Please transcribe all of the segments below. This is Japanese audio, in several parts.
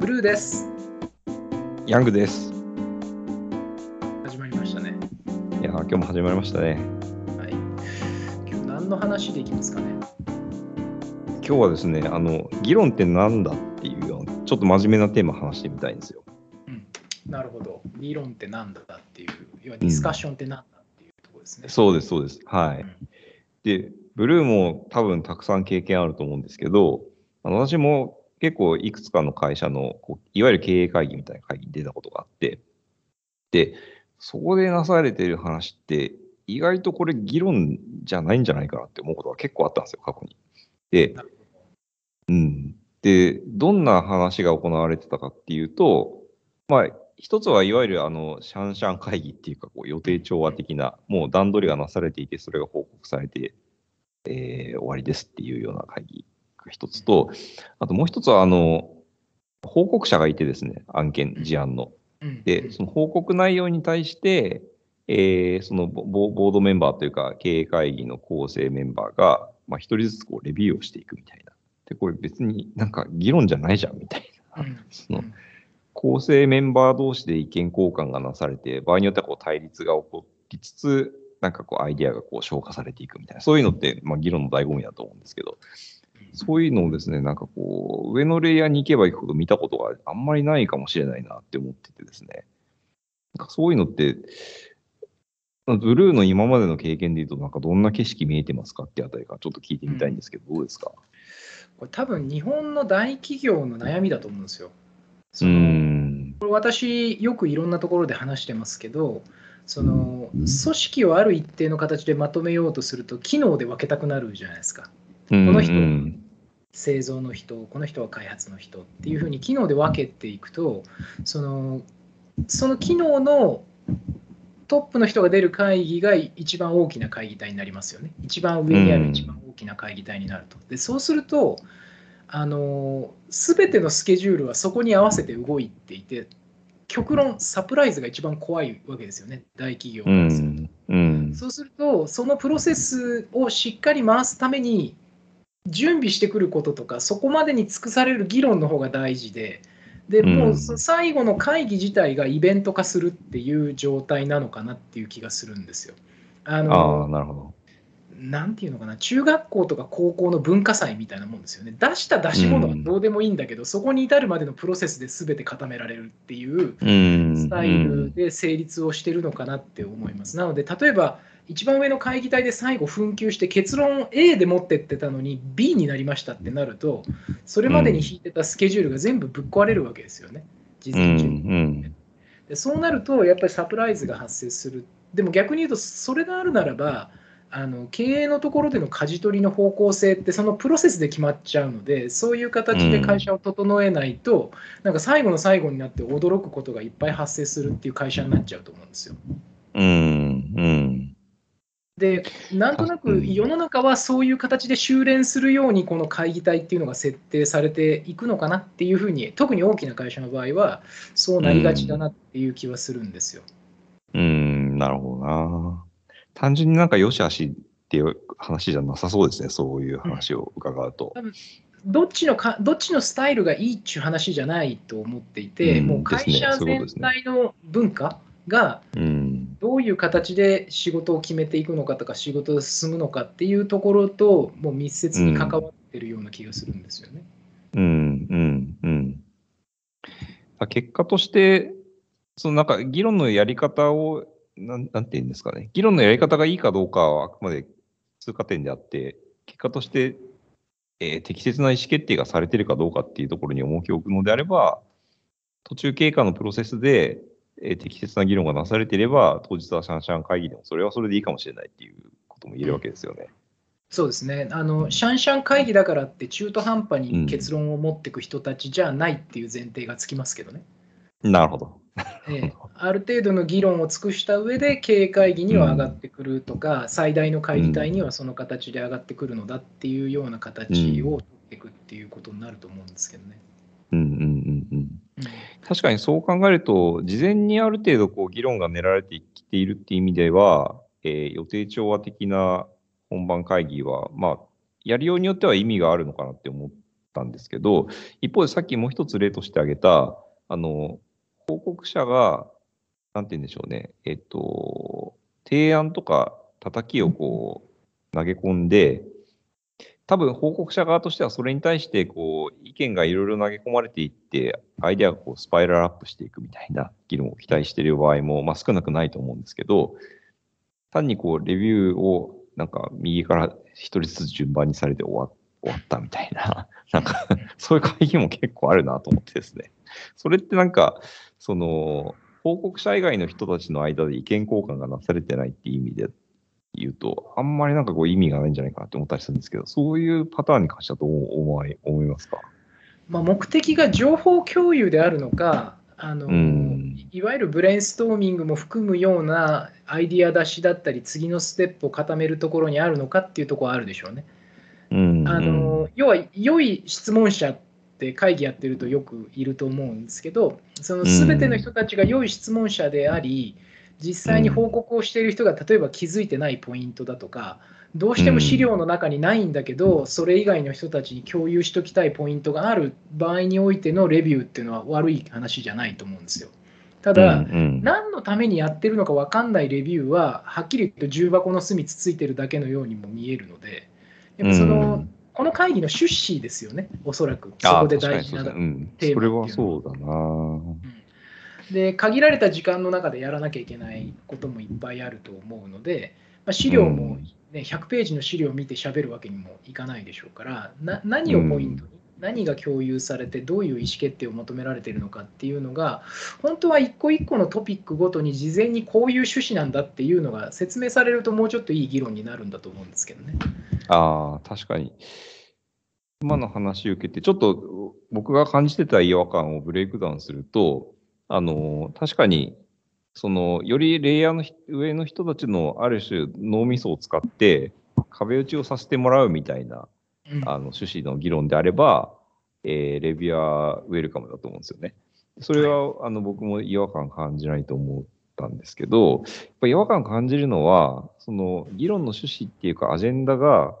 ブルーです。ヤングです。始まりましたね。いやー、今日も始まりましたね。はい。今日何の話でいきますかね？今日はですね、あの、議論ってなんだっていうような、ちょっと真面目なテーマ話してみたいんですよ。うん。なるほど。理論って何だっていう、要はディスカッションって何だっていうところですね。そうです、そうです。はい。うんで、ブルーも多分たくさん経験あると思うんですけど、私も結構いくつかの会社の、こういわゆる経営会議みたいな会議に出たことがあって、で、そこでなされている話って、意外とこれ議論じゃないんじゃないかなって思うことが結構あったんですよ、過去に。で、うん。で、どんな話が行われてたかっていうと、まあ、一つはいわゆるあの、シャンシャン会議っていうか、こう予定調和的な、もう段取りがなされていて、それが報告されて、えー終わりですっていうような会議一つと、あともう一つは、あの、報告者がいてですね、案件、事案の。うんで、その報告内容に対して、えーそのボードメンバーというか、経営会議の構成メンバーが、まあ、一人ずつこうレビューをしていくみたいな。で、これ別になんか議論じゃないじゃんみたいな。うんその構成メンバー同士で意見交換がなされて、場合によってはこう対立が起こりつつ、なんかこうアイデアがこう消化されていくみたいな、そういうのって、まあ、議論の醍醐味だと思うんですけど、そういうのをですね、なんかこう、上のレイヤーに行けば行くほど見たことがあんまりないかもしれないなって思っててですね、なんかそういうのって、ブルーの今までの経験で言うと、なんかどんな景色見えてますかってあたりからちょっと聞いてみたいんですけど、どうですか？これ多分日本の大企業の悩みだと思うんですよ。うそのん。これ私よくいろんなところで話してますけどその組織をある一定の形でまとめようとすると機能で分けたくなるじゃないですか。この人。うん製造の人この人は開発の人っていうふうに機能で分けていくとそのその機能のトップの人が出る会議が一番大きな会議体になりますよね一番上にある一番大きな会議体になるとでそうするとあの全てのスケジュールはそこに合わせて動いていて極論サプライズが一番怖いわけですよね大企業かうらすると。ん。うん。そうすると、そのプロセスをしっかり回すために、準備してくることとか、そこまでに尽くされる議論の方が大事で、でうんもうそ最後の会議自体がイベント化するっていう状態なのかなっていう気がするんですよ。あああ、のなるほど。なんていうのかな、中学校とか高校の文化祭みたいなもんですよね。出した出し物はどうでもいいんだけど、そこに至るまでのプロセスで全て固められるっていう。うん。スタイルで成立をしてるのかなって思います。なので、例えば、一番上の会議体で最後紛糾して結論 A で持ってってたのに B になりましたってなると、それまでに引いてたスケジュールが全部ぶっ壊れるわけですよね。事うん。前中にうん。でそうなると、やっぱりサプライズが発生する。でも逆に言うと、それがあるならば、あの経営のところでの舵取りの方向性ってそのプロセスで決まっちゃうのでそういう形で会社を整えないと、なんか最後の最後になって驚くことがいっぱい発生するっていう会社になっちゃうと思うんですよ。うん。うん。でなんとなく世の中はそういう形で修練するようにこの会議体っていうのが設定されていくのかなっていうふうに特に大きな会社の場合はそうなりがちだなっていう気はするんですよ。うん。なるほどな。単純になんか良し悪しっていう話じゃなさそうですね。そういう話を伺うと。どっちのかどっちのスタイルがいいっていう話じゃないと思っていて、うんもう会社全体の文化がうん。どういう形で仕事を決めていくのかとか仕事が進むのかっていうところともう密接に関わってるような気がするんですよね。うん。うん。うん。結果として、そのなんか議論のやり方を、なんなんて言うんですかね。議論のやり方がいいかどうかはあくまで通過点であって、結果として、えー適切な意思決定がされてるかどうかっていうところに重きを置くのであれば、途中経過のプロセスで、えー適切な議論がなされていれば、当日はシャンシャン会議でもそれはそれでいいかもしれないっていうことも言えるわけですよね。そうですねあのシャンシャン会議だからって中途半端に結論を持っていく人たちじゃないっていう前提がつきますけどね。なるほど。ええある程度の議論を尽くした上で経営会議には上がってくるとか、最大の会議体にはその形で上がってくるのだっていうような形を取っていくっていうことになると思うんですけどね。うんうんうんうん。確かにそう考えると、事前にある程度こう議論が練られてきているっていう意味では、えー予定調和的な本番会議は、まあ、やりようによっては意味があるのかなって思ったんですけど、一方でさっきもう一つ例として挙げた、あの、報告者が、なんて言うんでしょうね、えっと、提案とか叩きをこう投げ込んで、多分報告者側としてはそれに対してこう意見がいろいろ投げ込まれていって、アイデアがこうスパイラルアップしていくみたいな議論を期待している場合も、まあ、少なくないと思うんですけど、単にこうレビューをなんか右から一人ずつ順番にされて終わ終わったみたいな、なんかそういう会議も結構あるなと思ってですね。それってなんか、その、報告者以外の人たちの間で意見交換がなされてないっていう意味で言うと、あんまりなんかこう意味がないんじゃないかなって思ったりするんですけど、そういうパターンに関してはどう思い思いますか、まあ、目的が情報共有であるのか、あの、いわゆるブレインストーミングも含むようなアイディア出しだったり、次のステップを固めるところにあるのかっていうところはあるでしょうね。うんあの要は、良い質問者って会議やってるとよくいると思うんですけど、その全ての人たちが良い質問者であり、実際に報告をしている人が例えば気づいてないポイントだとか、どうしても資料の中にないんだけど、それ以外の人たちに共有しておきたいポイントがある場合においてのレビューっていうのは悪い話じゃないと思うんですよ。ただ、うんうん何のためにやってるのか分かんないレビューは、はっきり言うと重箱の隅つついてるだけのようにも見えるので、やっぱその、うんこの会議の趣旨ですよね、おそらく。そこで大事な。テーマっていうのはそれはそうだな。で限られた時間の中でやらなきゃいけないこともいっぱいあると思うので、まあ、資料も、ね100ページの資料を見て喋るわけにもいかないでしょうからな何をポイントに、何が共有されてどういう意思決定を求められているのかっていうのが本当は一個一個のトピックごとに事前にこういう趣旨なんだっていうのが説明されるともうちょっといい議論になるんだと思うんですけどね。ああ、確かに。今の話を受けて、ちょっと僕が感じてた違和感をブレイクダウンすると、あの、確かに、その、よりレイヤーのひ上の人たちのある種脳みそを使って壁打ちをさせてもらうみたいなうんあの趣旨の議論であれば、えーレビュアーウェルカムだと思うんですよね。それは、あの僕も違和感感じないと思ったんですけど、やっぱ違和感感じるのは、その議論の趣旨っていうかアジェンダが、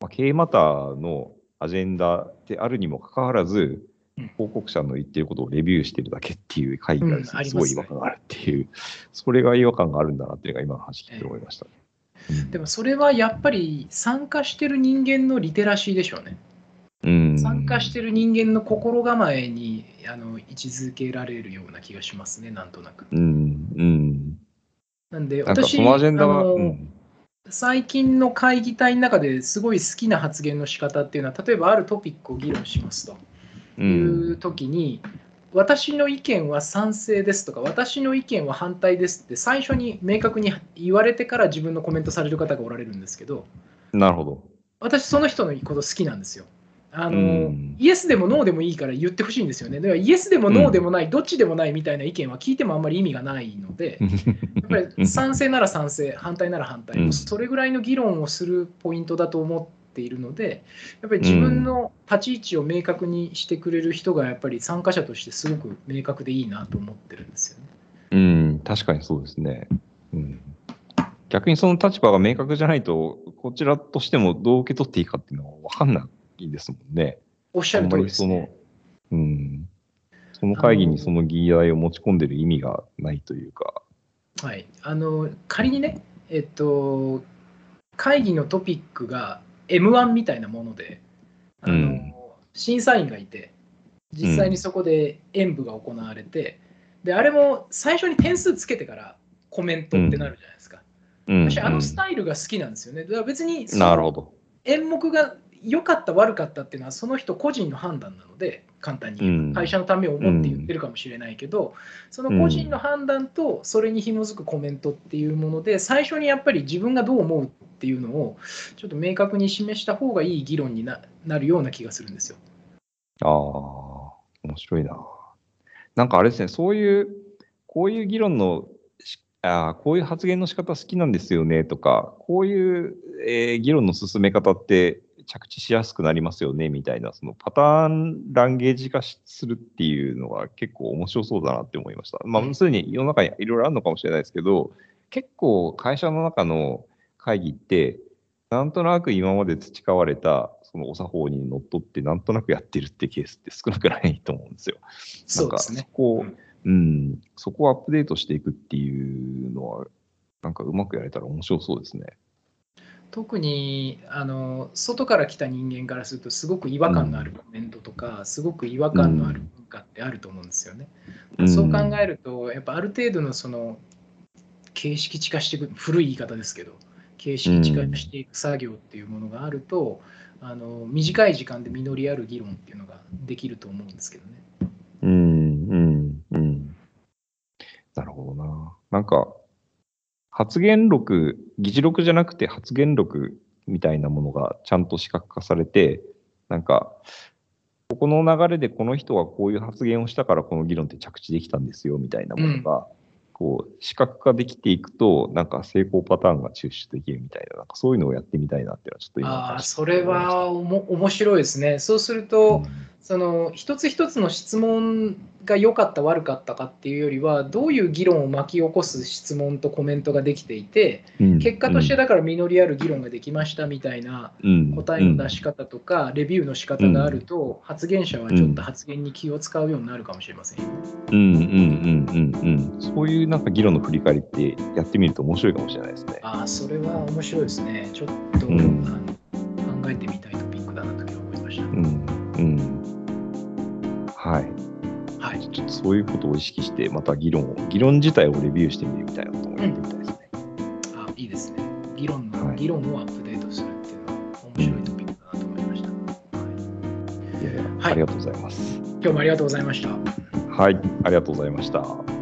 まあ、経営マターのアジェンダであるにもかかわらずうん、報告者の言ってることをレビューしてるだけっていう会議がですごい違和感があるっていう、それが違和感があるんだなっていうのが今の話聞いて思いました。うんでもそれはやっぱり参加してる人間のリテラシーでしょうね。うん参加してる人間の心構えにあの位置づけられるような気がしますね、なんとなく。うん、うん。なんで、私あのうん最近の会議体の中ですごい好きな発言の仕方っていうのは、例えばあるトピックを議論しますとう、いうん時に、私の意見は賛成ですとか、私の意見は反対ですって、最初に明確に言われてから自分のコメントされる方がおられるんですけど、なるほど。私、その人のこと好きなんですよ。あのうんイエスでもノーでもいいから言ってほしいんですよね。だからイエスでもノーでもない、どっちでもないみたいな意見は聞いてもあんまり意味がないので、やっぱり賛成なら賛成、反対なら反対、うんそれぐらいの議論をするポイントだと思っているので、やっぱり自分の立ち位置を明確にしてくれる人が、やっぱり参加者としてすごく明確でいいなと思ってるんですよね。うん、確かにそうですね。うん、逆にその立場が明確じゃないと、こちらとしてもどう受け取っていいかっていうのは分かんないですもんね。おっしゃる通りです、ね。りその、うん、その会議にその議題を持ち込んでる意味がないというか。はい、あの仮にね、えっと、会議のトピックが M1 みたいなもので、あのうん審査員がいて、実際にそこで演舞が行われて、であれも最初に点数つけてからコメントってなるじゃないですか。うん、私、あのスイタイルが好きなんですよね。だから別にそのなるほど。演目が良かった、悪かったっていうのは、その人個人の判断なので、簡単に会社のためを思って言ってるかもしれないけど、その個人の判断とそれに紐づくコメントっていうもので、最初にやっぱり自分がどう思うっていうのを、ちょっと明確に示した方がいい議論にななるような気がするんですよ。ああ、面白いな。なんかあれですね、そういう、こういう議論のしあーこういう発言の仕方好きなんですよねとか、こういう、えー議論の進め方って着地しやすくなりますよねみたいな、そのパターンランゲージ化しするっていうのが結構面白そうだなって思いました。まあ、すでに世の中にいろいろあるのかもしれないですけど、結構会社の中の会議って、なんとなく今まで培われた、そのお作法にのっとってなんとなくやってるってケースって少なくないと思うんですよ。そうですねこを、うん、そこをアップデートしていくっていうのは、なんかうまくやれたら面白そうですね。特にあの外から来た人間からするとすごく違和感のあるコメントとか、すごく違和感のある文化ってあると思うんですよね。うんそう考えるとやっぱある程度のその形式地化していく古い言い方ですけど形式地化していく作業っていうものがあると、あの短い時間で実りある議論っていうのができると思うんですけどね。うん、うん、うん。なるほどな。なんか、発言録、議事録じゃなくて発言録みたいなものがちゃんと視覚化されて、なんか、ここの流れでこの人はこういう発言をしたからこの議論って着地できたんですよみたいなものが、こう視覚化できていくと、なんか成功パターンが抽出できるみたいな、なんかそういうのをやってみたいなっていうのはちょっと今あそれはおも面白いですね。そうすると、その一つ一つの質問が良かった悪かったかっていうよりはどういう議論を巻き起こす質問とコメントができていてうん結果としてだから実りある議論ができましたみたいなうん答えの出し方とかレビューの仕方があると発言者はちょっと発言に気を使うようになるかもしれません。うんうんうんうんうん。そういうなんか議論の振り返りってやってみると面白いかもしれないですね。ああそれは面白いですね。ちょっと、うん考えてみたいトピックだなと思いました。うんうん。はい。そういうことを意識して、また議論を、議論自体をレビューしてみるみたいなこともやってみたいですね。あいいですね。議論の、はい議論をアップデートするっていうのは面白いトピックだなと思いました。はいいやいやはいありがとうございます。今日もありがとうございました。はい、ありがとうございました。